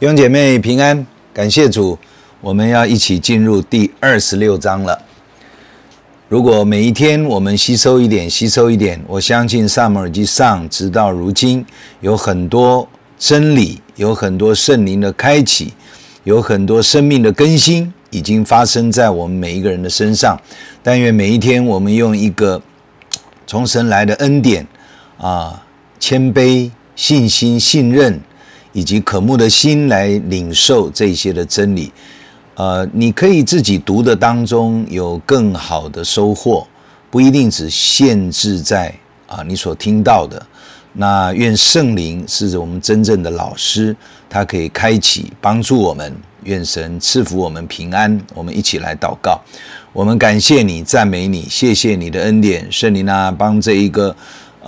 弟兄姐妹平安，感谢主，我们要一起进入第二十六章了。如果每一天我们吸收一点，吸收一点，我相信撒母耳记上直到如今有很多真理，有很多圣灵的开启，有很多生命的更新，已经发生在我们每一个人的身上。但愿每一天我们用一个从神来的恩典啊，谦卑、信心、信任。以及渴慕的心来领受这些的真理，呃，你可以自己读的当中有更好的收获，不一定只限制在啊你所听到的。那愿圣灵是我们真正的老师，他可以开启帮助我们。愿神赐福我们平安。我们一起来祷告，我们感谢你，赞美你，谢谢你的恩典，圣灵啊，帮这一个。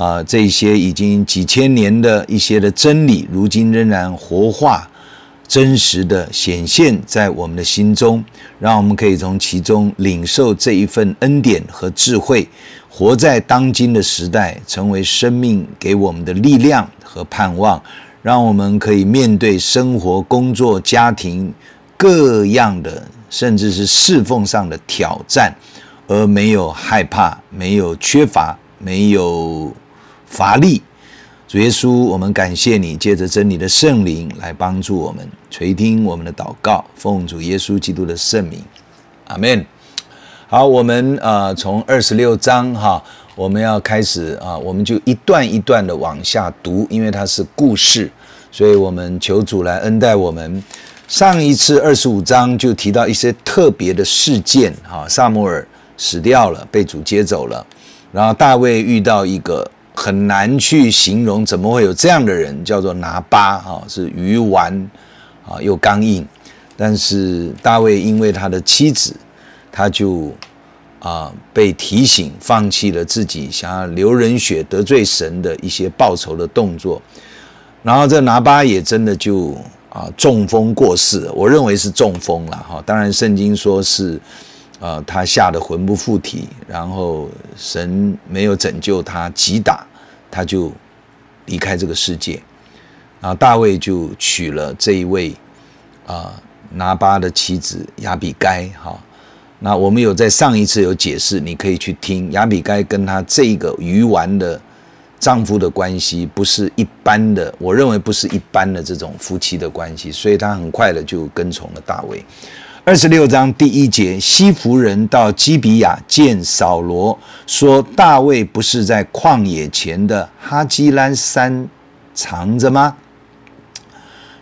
啊、这些已经几千年的一些的真理，如今仍然活化、真实的显现在我们的心中，让我们可以从其中领受这一份恩典和智慧，活在当今的时代，成为生命给我们的力量和盼望，让我们可以面对生活、工作、家庭各样的，甚至是侍奉上的挑战，而没有害怕，没有缺乏，没有。乏力，主耶稣，我们感谢你，借着真理的圣灵来帮助我们，垂听我们的祷告，奉主耶稣基督的圣名，阿门。好，我们呃从二十六章哈，我们要开始啊，我们就一段一段的往下读，因为它是故事，所以我们求主来恩待我们。上一次二十五章就提到一些特别的事件哈，撒母耳死掉了，被主接走了，然后大卫遇到一个。很难去形容，怎么会有这样的人，叫做拿巴哈，是鱼丸啊，又刚硬。但是大卫因为他的妻子，他就啊被提醒放弃了自己想要流人血得罪神的一些报仇的动作。然后这拿巴也真的就啊中风过世，我认为是中风了哈。当然圣经说是。啊，他吓得魂不附体，然后神没有拯救他，击打他就离开这个世界。然后大卫就娶了这一位啊拿八的妻子亚比该。哈，那我们有在上一次有解释，你可以去听亚比该跟他这个鱼丸的丈夫的关系，不是一般的，我认为不是一般的这种夫妻的关系，所以他很快的就跟从了大卫。二十六章第一节，西弗人到基比亚见扫罗，说：“大卫不是在旷野前的哈基拉山藏着吗？”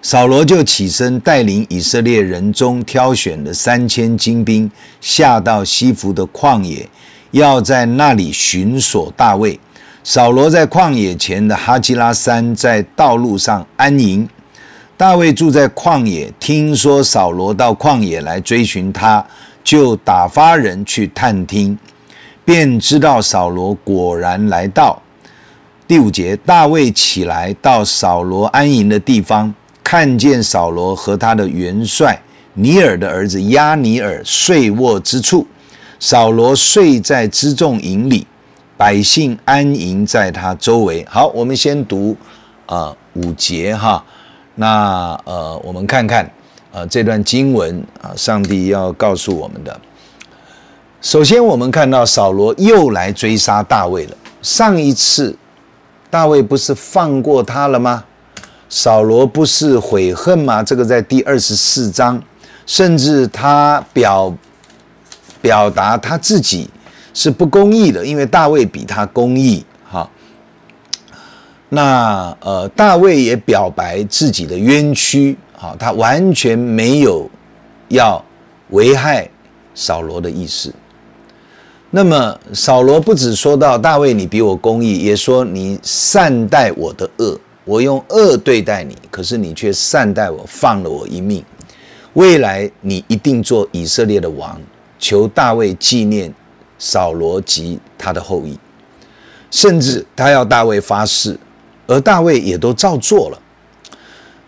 扫罗就起身，带领以色列人中挑选的三千精兵，下到西弗的旷野，要在那里寻索大卫。扫罗在旷野前的哈基拉山，在道路上安营。大卫住在旷野，听说扫罗到旷野来追寻他，就打发人去探听，便知道扫罗果然来到。第五节，大卫起来到扫罗安营的地方，看见扫罗和他的元帅尼尔的儿子押尼尔睡卧之处，扫罗睡在辎重营里，百姓安营在他周围。好，我们先读啊、呃、五节哈。那呃，我们看看呃这段经文啊，上帝要告诉我们的。首先，我们看到扫罗又来追杀大卫了。上一次大卫不是放过他了吗？扫罗不是悔恨吗？这个在第二十四章，甚至他表表达他自己是不公义的，因为大卫比他公义。那呃，大卫也表白自己的冤屈，好，他完全没有要危害扫罗的意思。那么扫罗不只说到大卫你比我公义，也说你善待我的恶，我用恶对待你，可是你却善待我，放了我一命。未来你一定做以色列的王，求大卫纪念扫罗及他的后裔，甚至他要大卫发誓。而大卫也都照做了，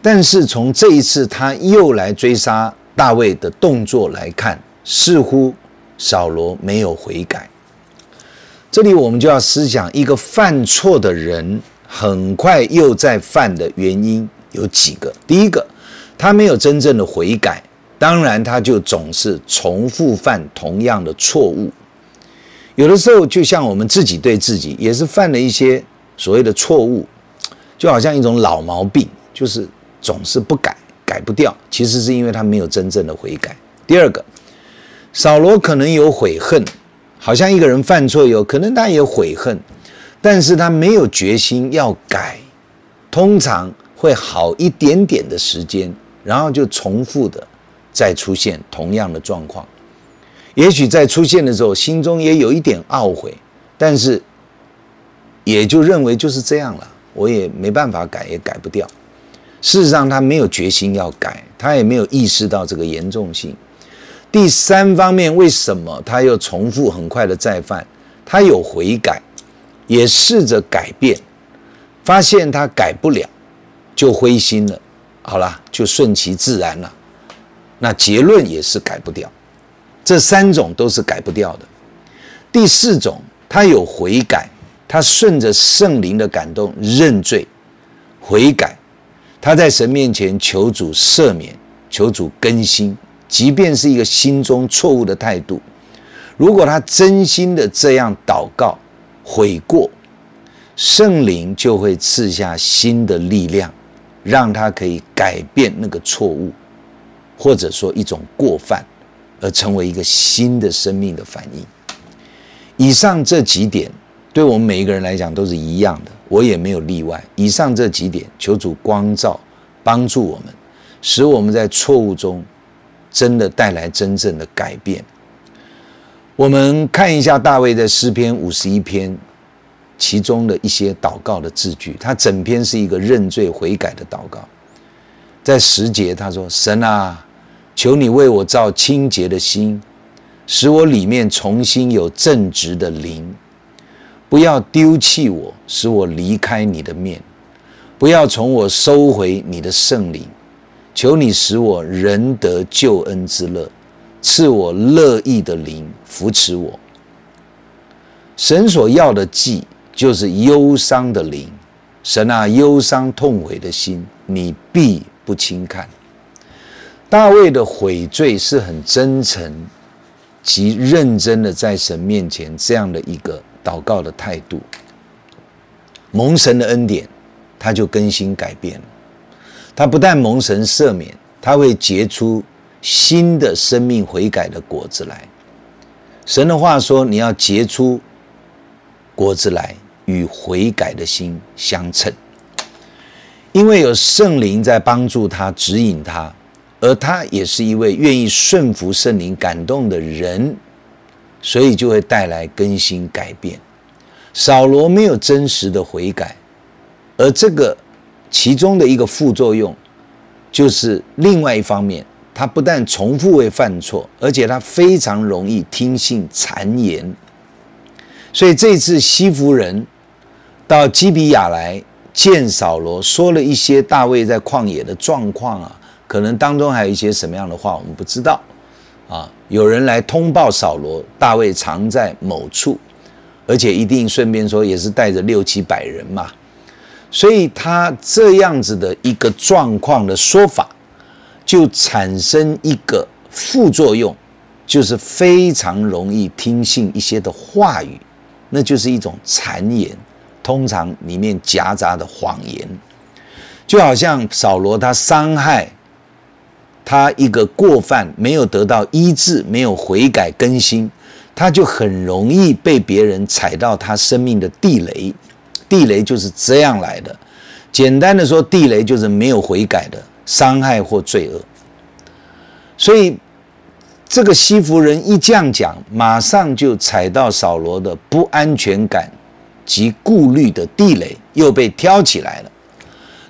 但是从这一次他又来追杀大卫的动作来看，似乎扫罗没有悔改。这里我们就要思想，一个犯错的人很快又在犯的原因有几个。第一个，他没有真正的悔改，当然他就总是重复犯同样的错误。有的时候，就像我们自己对自己也是犯了一些所谓的错误，就好像一种老毛病，就是总是不改，改不掉。其实是因为他没有真正的悔改。第二个，扫罗可能有悔恨，好像一个人犯错有可能他也悔恨，但是他没有决心要改，通常会好一点点的时间。然后就重复的再出现同样的状况，也许在出现的时候心中也有一点懊悔，但是也就认为就是这样了，我也没办法改，也改不掉。事实上，他没有决心要改，他也没有意识到这个严重性。第三方面，为什么他又重复很快的再犯？他有悔改，也试着改变，发现他改不了，就灰心了。好了，就顺其自然了。那结论也是改不掉，这三种都是改不掉的。第四种，他有悔改，他顺着圣灵的感动认罪悔改，他在神面前求主赦免，求主更新，即便是一个心中错误的态度，如果他真心的这样祷告悔过，圣灵就会赐下新的力量。让他可以改变那个错误，或者说一种过犯，而成为一个新的生命的反应。以上这几点，对我们每一个人来讲都是一样的，我也没有例外。以上这几点，求主光照，帮助我们，使我们在错误中真的带来真正的改变。我们看一下大卫在诗篇五十一篇。其中的一些祷告的字句，他整篇是一个认罪悔改的祷告。在十节，他说：“神啊，求你为我造清洁的心，使我里面重新有正直的灵，不要丢弃我，使我离开你的面，不要从我收回你的圣灵。求你使我仍得救恩之乐，赐我乐意的灵扶持我。神所要的祭。”就是忧伤的灵，神啊，忧伤痛悔的心，你必不轻看。大卫的悔罪是很真诚及认真的，在神面前这样的一个祷告的态度。蒙神的恩典，他就更新改变了。他不但蒙神赦免，他会结出新的生命悔改的果子来。神的话说：“你要结出果子来。”与悔改的心相称，因为有圣灵在帮助他指引他，而他也是一位愿意顺服圣灵感动的人，所以就会带来更新改变。扫罗没有真实的悔改，而这个其中的一个副作用，就是另外一方面，他不但重复会犯错，而且他非常容易听信谗言。所以这次西弗人。到基比亚来见扫罗，说了一些大卫在旷野的状况啊，可能当中还有一些什么样的话，我们不知道啊。有人来通报扫罗，大卫藏在某处，而且一定顺便说也是带着六七百人嘛，所以他这样子的一个状况的说法，就产生一个副作用，就是非常容易听信一些的话语，那就是一种谗言。通常里面夹杂的谎言，就好像扫罗他伤害他一个过犯没有得到医治，没有悔改更新，他就很容易被别人踩到他生命的地雷。地雷就是这样来的。简单的说，地雷就是没有悔改的伤害或罪恶。所以这个西弗人一这样讲，马上就踩到扫罗的不安全感。及顾虑的地雷又被挑起来了，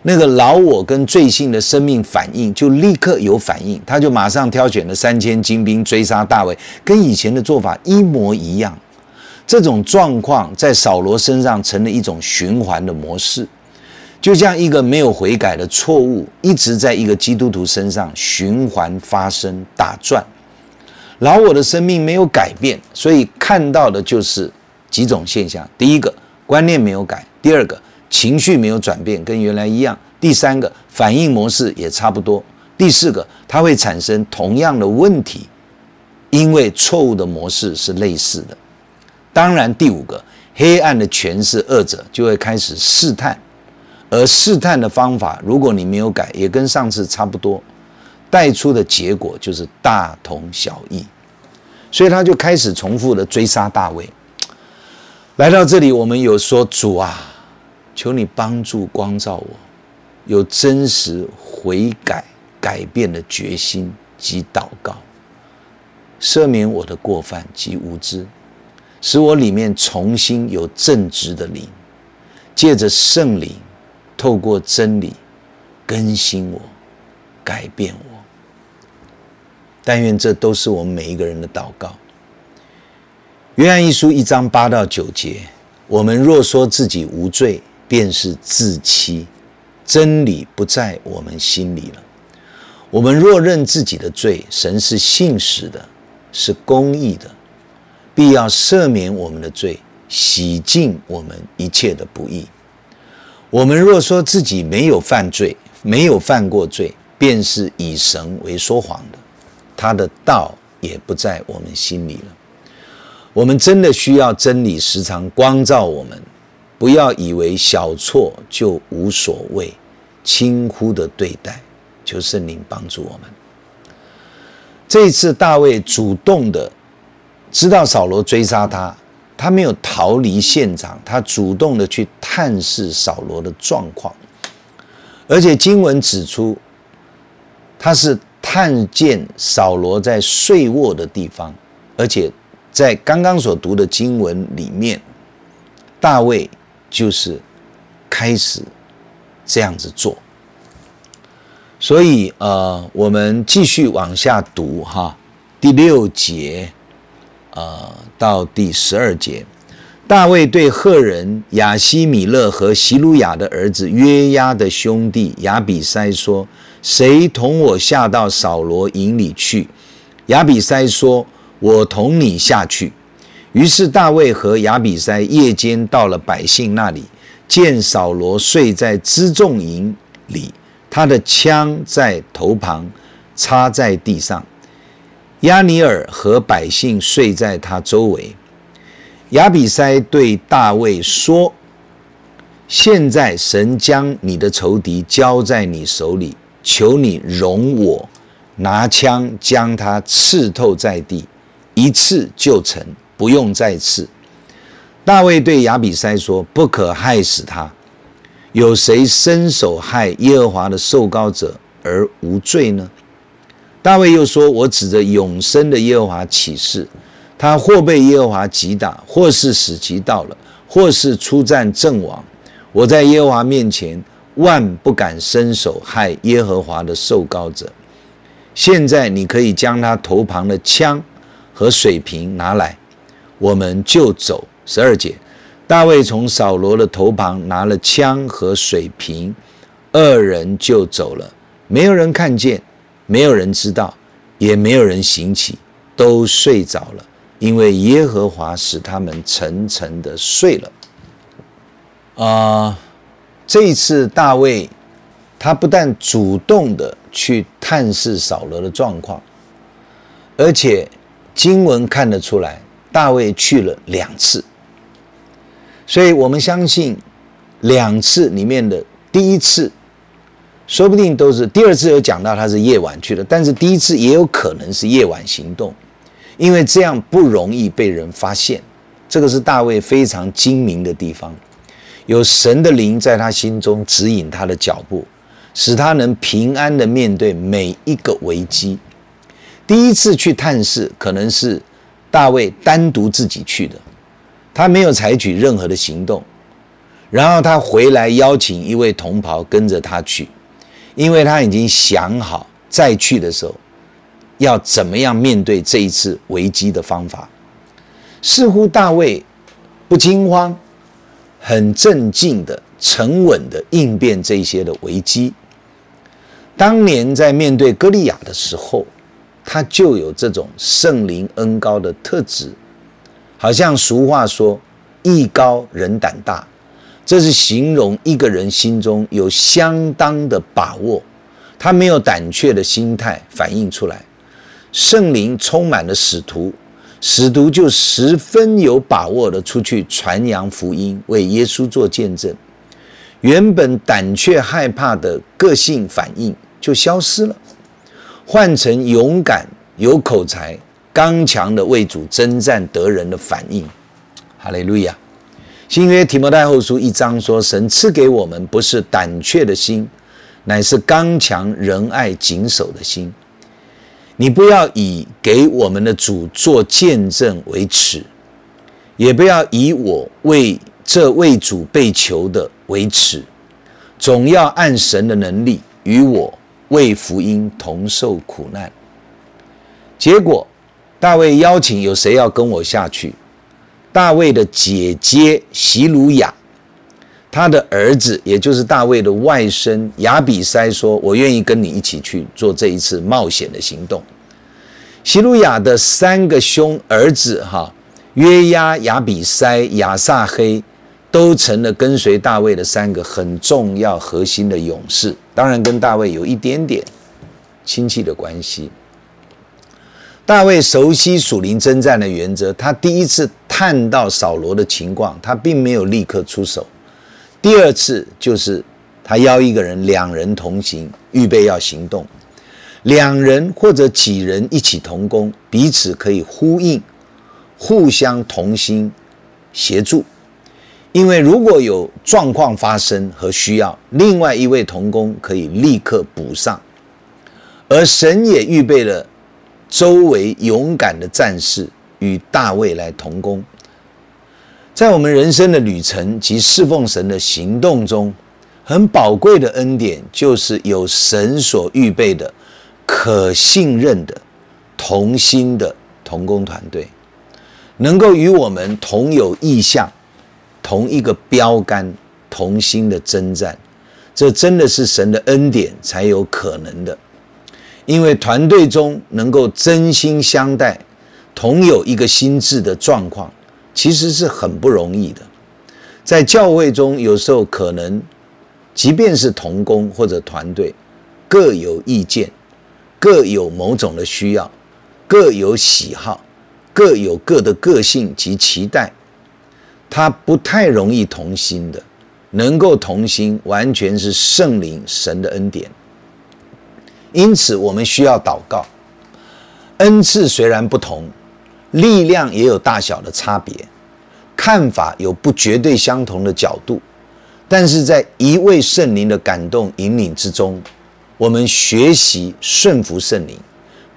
那个老我跟罪性的生命反应就立刻有反应，他就马上挑选了三千精兵追杀大卫，跟以前的做法一模一样。这种状况在扫罗身上成了一种循环的模式，就像一个没有悔改的错误一直在一个基督徒身上循环发生打转。老我的生命没有改变，所以看到的就是几种现象。第一个。观念没有改，第二个情绪没有转变，跟原来一样；第三个反应模式也差不多；第四个，它会产生同样的问题，因为错误的模式是类似的。当然，第五个，黑暗的权势二者就会开始试探，而试探的方法，如果你没有改，也跟上次差不多，带出的结果就是大同小异。所以他就开始重复的追杀大卫。来到这里，我们有说主啊，求你帮助光照我，有真实悔改改变的决心及祷告，赦免我的过犯及无知。使我里面重新有正直的灵，借着圣灵，透过真理更新我、改变我。但愿这都是我们每一个人的祷告。约翰一书一章八到九节：我们若说自己无罪，便是自欺，真理不在我们心里了。我们若认自己的罪，神是信实的，是公义的。必要赦免我们的罪，洗净我们一切的不义。我们若说自己没有犯罪，没有犯过罪，便是以神为说谎的，他的道也不在我们心里了。我们真的需要真理时常光照我们，不要以为小错就无所谓，轻忽的对待。求圣灵帮助我们。这一次大卫主动的。知道扫罗追杀他，他没有逃离现场，他主动的去探视扫罗的状况，而且经文指出，他是探见扫罗在睡卧的地方，而且在刚刚所读的经文里面，大卫就是开始这样子做，所以呃，我们继续往下读哈，第六节。呃，到第十二节，大卫对赫人亚希米勒和西鲁雅的儿子约押的兄弟亚比筛说：“谁同我下到扫罗营里去？”亚比筛说：“我同你下去。”于是大卫和亚比筛夜间到了百姓那里，见扫罗睡在辎重营里，他的枪在头旁，插在地上。亚尼尔和百姓睡在他周围。亚比筛对大卫说：“现在神将你的仇敌交在你手里，求你容我拿枪将他刺透在地，一次就成，不用再刺。”大卫对亚比筛说：“不可害死他。有谁伸手害耶和华的受膏者而无罪呢？”大卫又说：“我指着永生的耶和华起誓，他或被耶和华击打，或是死期到了，或是出战阵亡，我在耶和华面前万不敢伸手害耶和华的受膏者。现在你可以将他头旁的枪和水瓶拿来，我们就走。”十二节，大卫从扫罗的头旁拿了枪和水瓶，二人就走了，没有人看见。没有人知道，也没有人醒起，都睡着了，因为耶和华使他们沉沉的睡了。啊、这一次大卫，他不但主动的去探视扫罗的状况，而且经文看得出来，大卫去了两次，所以我们相信两次里面的第一次。说不定都是第二次有讲到他是夜晚去的，但是第一次也有可能是夜晚行动，因为这样不容易被人发现。这个是大卫非常精明的地方，有神的灵在他心中指引他的脚步，使他能平安的面对每一个危机。第一次去探视可能是大卫单独自己去的，他没有采取任何的行动，然后他回来邀请一位同袍跟着他去。因为他已经想好再去的时候要怎么样面对这一次危机的方法，似乎大卫不惊慌，很镇静的、沉稳的应变这些的危机。当年在面对歌利亚的时候，他就有这种圣灵恩高的特质，好像俗话说“艺高人胆大”。这是形容一个人心中有相当的把握，他没有胆怯的心态反映出来。圣灵充满了使徒，使徒就十分有把握的出去传扬福音，为耶稣做见证。原本胆怯害怕的个性反应就消失了，换成勇敢、有口才、刚强的为主征战得人的反应。哈利路亚。新约提摩太后书一章说：“神赐给我们不是胆怯的心，乃是刚强、仁爱、谨守的心。”你不要以给我们的主做见证为耻，也不要以我为这为主被囚的为耻，总要按神的能力与我为福音同受苦难。结果，大卫邀请有谁要跟我下去？大卫的姐姐席鲁雅，他的儿子也就是大卫的外甥亚比筛说：“我愿意跟你一起去做这一次冒险的行动。”席鲁雅的三个兄儿子哈，约押、亚比筛、亚撒黑，都成了跟随大卫的三个很重要核心的勇士。当然，跟大卫有一点点亲戚的关系。大卫熟悉属灵征战的原则，他第一次探到扫罗的情况，他并没有立刻出手。第二次就是他邀一个人，两人同行，预备要行动。两人或者几人一起同工，彼此可以呼应，互相同心协助。因为如果有状况发生和需要，另外一位同工可以立刻补上。而神也预备了周围勇敢的战士与大卫来同工。在我们人生的旅程及侍奉神的行动中，很宝贵的恩典就是有神所预备的。可信任的同心的同工团队，能够与我们同有意向、同一个标杆、同心的征战，这真的是神的恩典才有可能的。因为团队中能够真心相待、同有一个心智的状况，其实是很不容易的。在教会中，有时候可能，即便是同工或者团队，各有意见。各有某种的需要，各有喜好，各有各的个性及期待，他不太容易同心的。能够同心，完全是圣灵神的恩典。因此，我们需要祷告。恩赐虽然不同，力量也有大小的差别，看法有不绝对相同的角度，但是在一位圣灵的感动引领之中。我们学习顺服圣灵，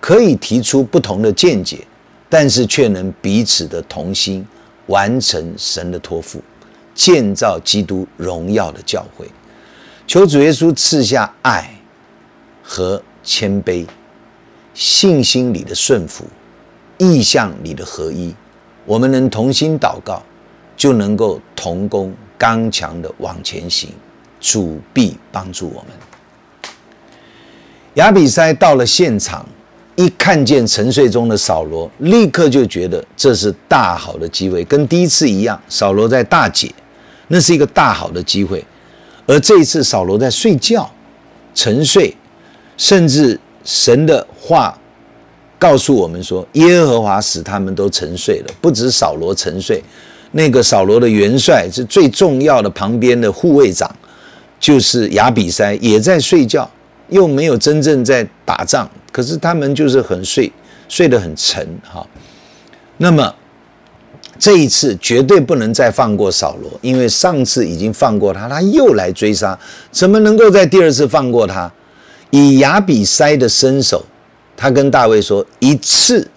可以提出不同的见解，但是却能彼此的同心，完成神的托付，建造基督荣耀的教会。求主耶稣赐下爱和谦卑，信心里的顺服，意向里的合一。我们能同心祷告，就能够同工刚强的往前行。主必帮助我们。亚比筛到了现场，一看见沉睡中的扫罗，立刻就觉得这是大好的机会，跟第一次一样，扫罗在大解，那是一个大好的机会。而这一次扫罗在睡觉，沉睡，甚至神的话告诉我们说，耶和华使他们都沉睡了，不止扫罗沉睡，那个扫罗的元帅是最重要的，旁边的护卫长就是亚比筛也在睡觉。又没有真正在打仗，可是他们就是很睡，睡得很沉哈。那么这一次绝对不能再放过扫罗，因为上次已经放过他，他又来追杀，怎么能够在第二次放过他？以亚比筛的身手，他跟大卫说，一次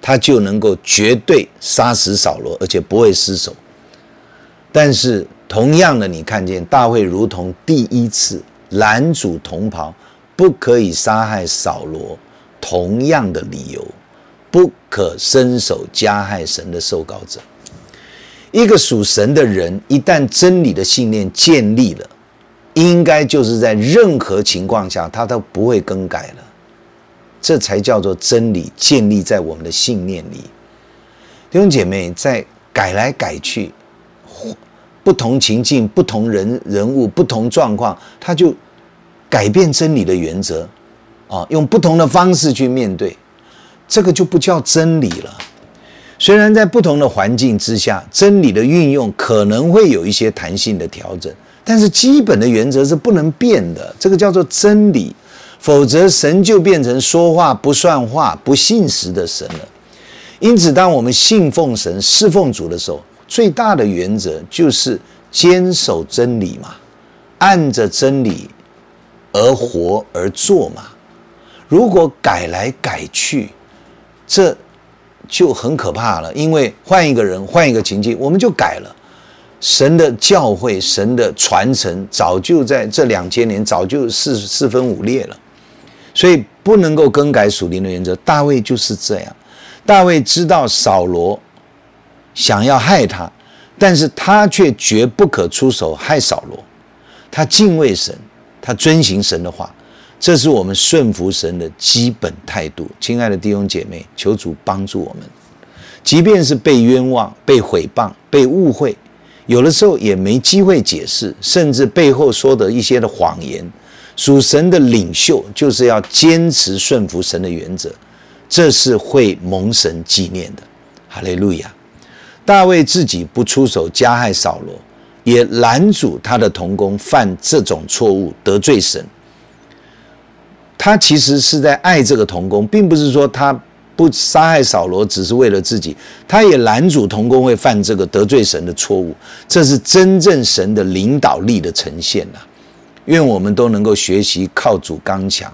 他就能够绝对杀死扫罗，而且不会失手。但是同样的，你看见大卫如同第一次。拦阻同袍，不可以杀害扫罗，同样的理由，不可伸手加害神的受膏者。一个属神的人，一旦真理的信念建立了，应该就是在任何情况下他都不会更改了。这才叫做真理建立在我们的信念里。弟兄姐妹，在改来改去。不同情境、不同人人物、不同状况，他就改变真理的原则，啊，用不同的方式去面对，这个就不叫真理了。虽然在不同的环境之下，真理的运用可能会有一些弹性的调整，但是基本的原则是不能变的。这个叫做真理，否则神就变成说话不算话、不信实的神了。因此，当我们信奉神、侍奉主的时候，最大的原则就是坚守真理嘛，按着真理而活而做嘛。如果改来改去，这。就很可怕了，因为换一个人，换一个情境，我们就改了。神的教会，神的传承，早就在这两千年早就四四分五裂了，所以不能够更改属灵的原则。大卫就是这样，大卫知道扫罗想要害他，但是他却绝不可出手害扫罗，他敬畏神，他遵行神的话。这是我们顺服神的基本态度，亲爱的弟兄姐妹，求主帮助我们。即便是被冤枉、被诽谤、被误会，有的时候也没机会解释，甚至背后说的一些的谎言，属神的领袖就是要坚持顺服神的原则，这是会蒙神纪念的。哈利路亚！大卫自己不出手加害扫罗，也拦阻他的同工犯这种错误，得罪神。他其实是在爱这个同工，并不是说他不杀害扫罗只是为了自己，他也拦阻同工会犯这个得罪神的错误，这是真正神的领导力的呈现呐。愿我们都能够学习靠主刚强，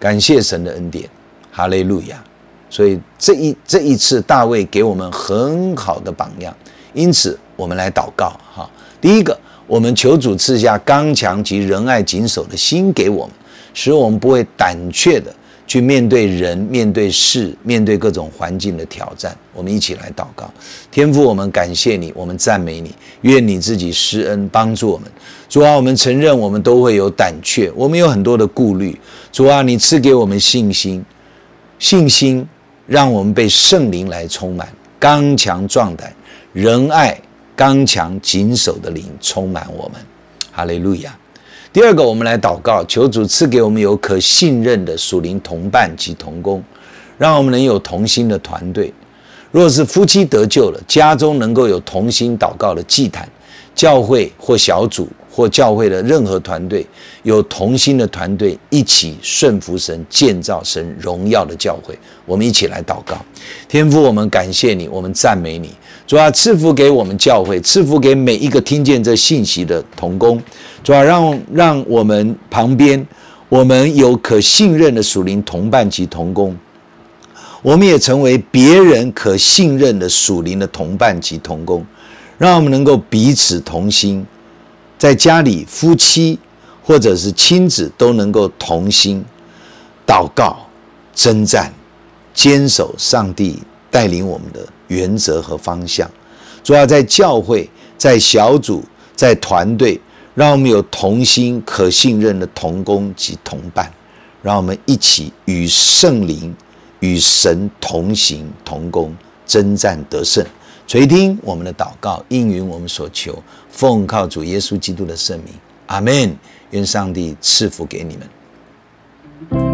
感谢神的恩典，哈利路亚。所以这一这一次大卫给我们很好的榜样，因此我们来祷告哈。第一个，我们求主赐下刚强及仁爱谨守的心给我们。使我们不会胆怯的去面对人、面对事、面对各种环境的挑战。我们一起来祷告，天父，我们感谢你，我们赞美你，愿你自己施恩帮助我们。主啊，我们承认我们都会有胆怯，我们有很多的顾虑。主啊，你赐给我们信心，信心让我们被圣灵来充满，刚强壮胆，仁爱刚强谨守的灵充满我们。哈利路亚。第二个，我们来祷告，求主赐给我们有可信任的属灵同伴及同工，让我们能有同心的团队。若是夫妻得救了，家中能够有同心祷告的祭坛，教会或小组或教会的任何团队，有同心的团队一起顺服神，建造神荣耀的教会。我们一起来祷告，天父，我们感谢你，我们赞美你。主啊，赐福给我们教会，赐福给每一个听见这信息的同工。主啊，让让我们旁边，我们有可信任的属灵同伴及同工，我们也成为别人可信任的属灵的同伴及同工，让我们能够彼此同心，在家里夫妻或者是亲子都能够同心祷告、征战、坚守上帝带领我们的原则和方向。主要在教会、在小组、在团队。让我们有同心、可信任的同工及同伴，让我们一起与圣灵、与神同行同工，征战得胜。垂听我们的祷告，应允我们所求，奉靠主耶稣基督的圣名，阿门。愿上帝赐福给你们。